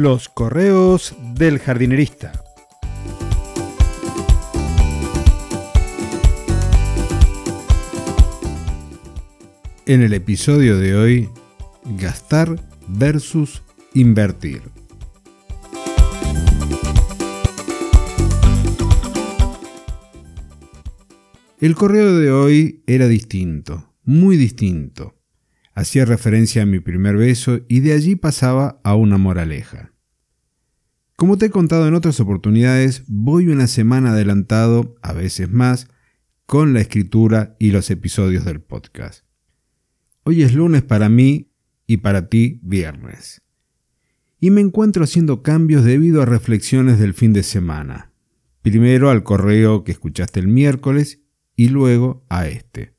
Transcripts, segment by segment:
Los correos del jardinerista. En el episodio de hoy, gastar versus invertir. El correo de hoy era distinto, muy distinto. Hacía referencia a mi primer beso y de allí pasaba a una moraleja. Como te he contado en otras oportunidades, voy una semana adelantado, a veces más, con la escritura y los episodios del podcast. Hoy es lunes para mí y para ti viernes. Y me encuentro haciendo cambios debido a reflexiones del fin de semana. Primero al correo que escuchaste el miércoles y luego a este.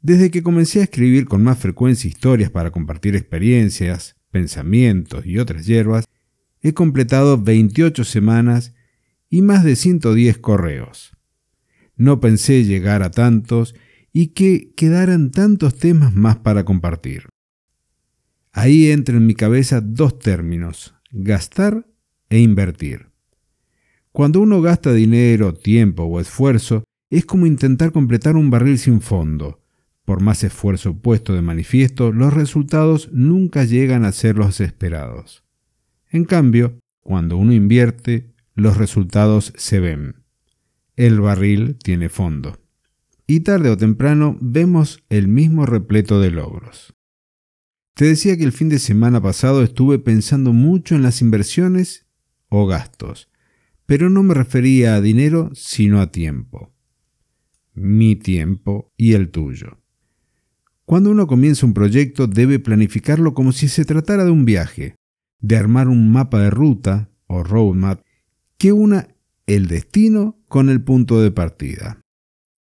Desde que comencé a escribir con más frecuencia historias para compartir experiencias, pensamientos y otras hierbas, he completado 28 semanas y más de 110 correos. No pensé llegar a tantos y que quedaran tantos temas más para compartir. Ahí entran en mi cabeza dos términos, gastar e invertir. Cuando uno gasta dinero, tiempo o esfuerzo, es como intentar completar un barril sin fondo. Por más esfuerzo puesto de manifiesto, los resultados nunca llegan a ser los esperados. En cambio, cuando uno invierte, los resultados se ven. El barril tiene fondo. Y tarde o temprano vemos el mismo repleto de logros. Te decía que el fin de semana pasado estuve pensando mucho en las inversiones o gastos, pero no me refería a dinero, sino a tiempo mi tiempo y el tuyo. Cuando uno comienza un proyecto debe planificarlo como si se tratara de un viaje, de armar un mapa de ruta o roadmap que una el destino con el punto de partida,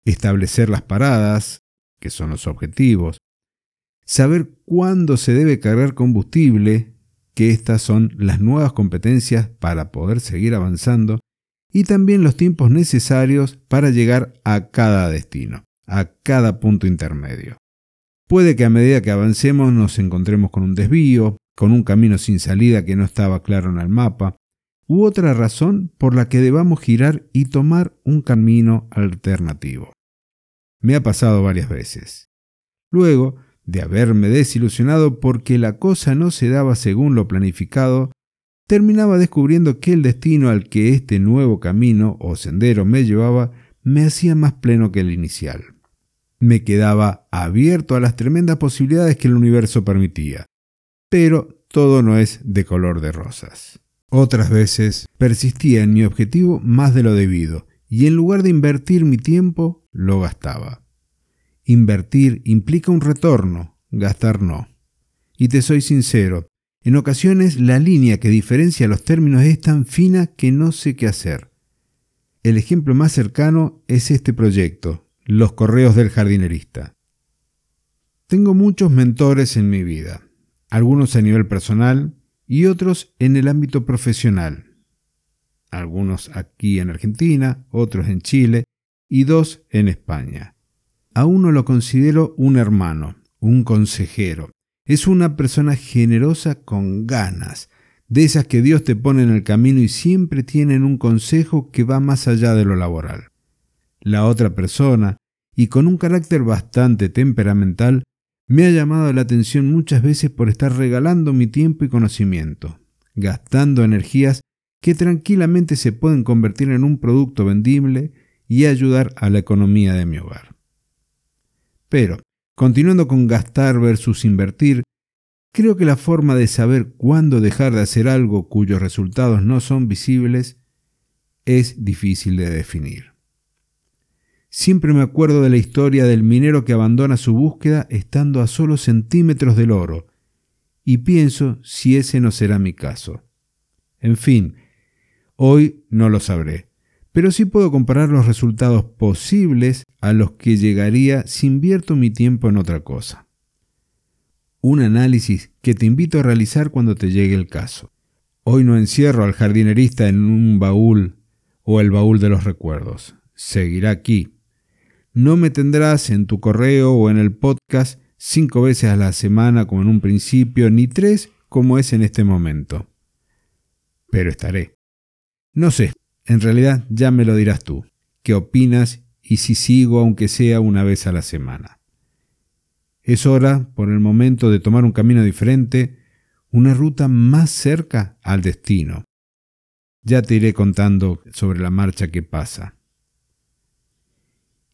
establecer las paradas, que son los objetivos, saber cuándo se debe cargar combustible, que estas son las nuevas competencias para poder seguir avanzando, y también los tiempos necesarios para llegar a cada destino, a cada punto intermedio. Puede que a medida que avancemos nos encontremos con un desvío, con un camino sin salida que no estaba claro en el mapa, u otra razón por la que debamos girar y tomar un camino alternativo. Me ha pasado varias veces. Luego, de haberme desilusionado porque la cosa no se daba según lo planificado, terminaba descubriendo que el destino al que este nuevo camino o sendero me llevaba me hacía más pleno que el inicial. Me quedaba abierto a las tremendas posibilidades que el universo permitía. Pero todo no es de color de rosas. Otras veces persistía en mi objetivo más de lo debido, y en lugar de invertir mi tiempo, lo gastaba. Invertir implica un retorno, gastar no. Y te soy sincero, en ocasiones la línea que diferencia los términos es tan fina que no sé qué hacer. El ejemplo más cercano es este proyecto, Los Correos del Jardinerista. Tengo muchos mentores en mi vida, algunos a nivel personal y otros en el ámbito profesional. Algunos aquí en Argentina, otros en Chile y dos en España. A uno lo considero un hermano, un consejero, es una persona generosa con ganas, de esas que Dios te pone en el camino y siempre tienen un consejo que va más allá de lo laboral. La otra persona, y con un carácter bastante temperamental, me ha llamado la atención muchas veces por estar regalando mi tiempo y conocimiento, gastando energías que tranquilamente se pueden convertir en un producto vendible y ayudar a la economía de mi hogar. Pero, Continuando con gastar versus invertir, creo que la forma de saber cuándo dejar de hacer algo cuyos resultados no son visibles es difícil de definir. Siempre me acuerdo de la historia del minero que abandona su búsqueda estando a solo centímetros del oro, y pienso si ese no será mi caso. En fin, hoy no lo sabré pero sí puedo comparar los resultados posibles a los que llegaría si invierto mi tiempo en otra cosa. Un análisis que te invito a realizar cuando te llegue el caso. Hoy no encierro al jardinerista en un baúl o el baúl de los recuerdos. Seguirá aquí. No me tendrás en tu correo o en el podcast cinco veces a la semana como en un principio, ni tres como es en este momento. pero estaré. No sé, en realidad ya me lo dirás tú. ¿Qué opinas y si sigo aunque sea una vez a la semana? Es hora, por el momento, de tomar un camino diferente, una ruta más cerca al destino. Ya te iré contando sobre la marcha que pasa.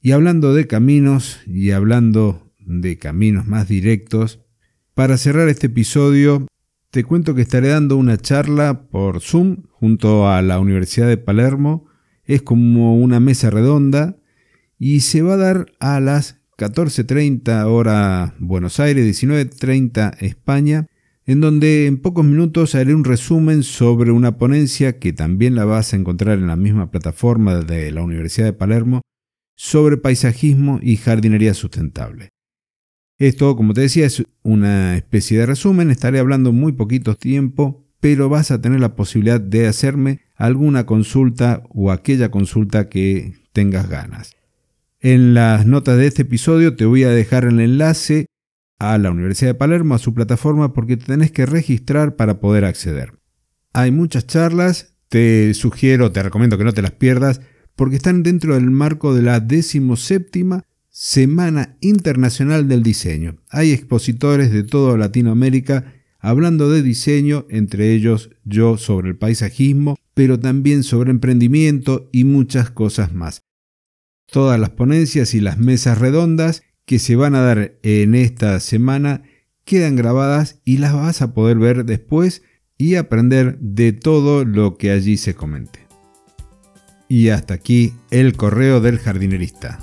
Y hablando de caminos y hablando de caminos más directos, para cerrar este episodio te cuento que estaré dando una charla por Zoom junto a la Universidad de Palermo. Es como una mesa redonda y se va a dar a las 14.30 hora Buenos Aires, 19.30 España, en donde en pocos minutos haré un resumen sobre una ponencia que también la vas a encontrar en la misma plataforma de la Universidad de Palermo sobre paisajismo y jardinería sustentable. Esto, como te decía, es una especie de resumen, estaré hablando muy poquito tiempo, pero vas a tener la posibilidad de hacerme alguna consulta o aquella consulta que tengas ganas. En las notas de este episodio te voy a dejar el enlace a la Universidad de Palermo, a su plataforma, porque te tenés que registrar para poder acceder. Hay muchas charlas, te sugiero, te recomiendo que no te las pierdas, porque están dentro del marco de la decimoséptima Semana Internacional del Diseño. Hay expositores de toda Latinoamérica hablando de diseño, entre ellos yo sobre el paisajismo, pero también sobre emprendimiento y muchas cosas más. Todas las ponencias y las mesas redondas que se van a dar en esta semana quedan grabadas y las vas a poder ver después y aprender de todo lo que allí se comente. Y hasta aquí el correo del jardinerista.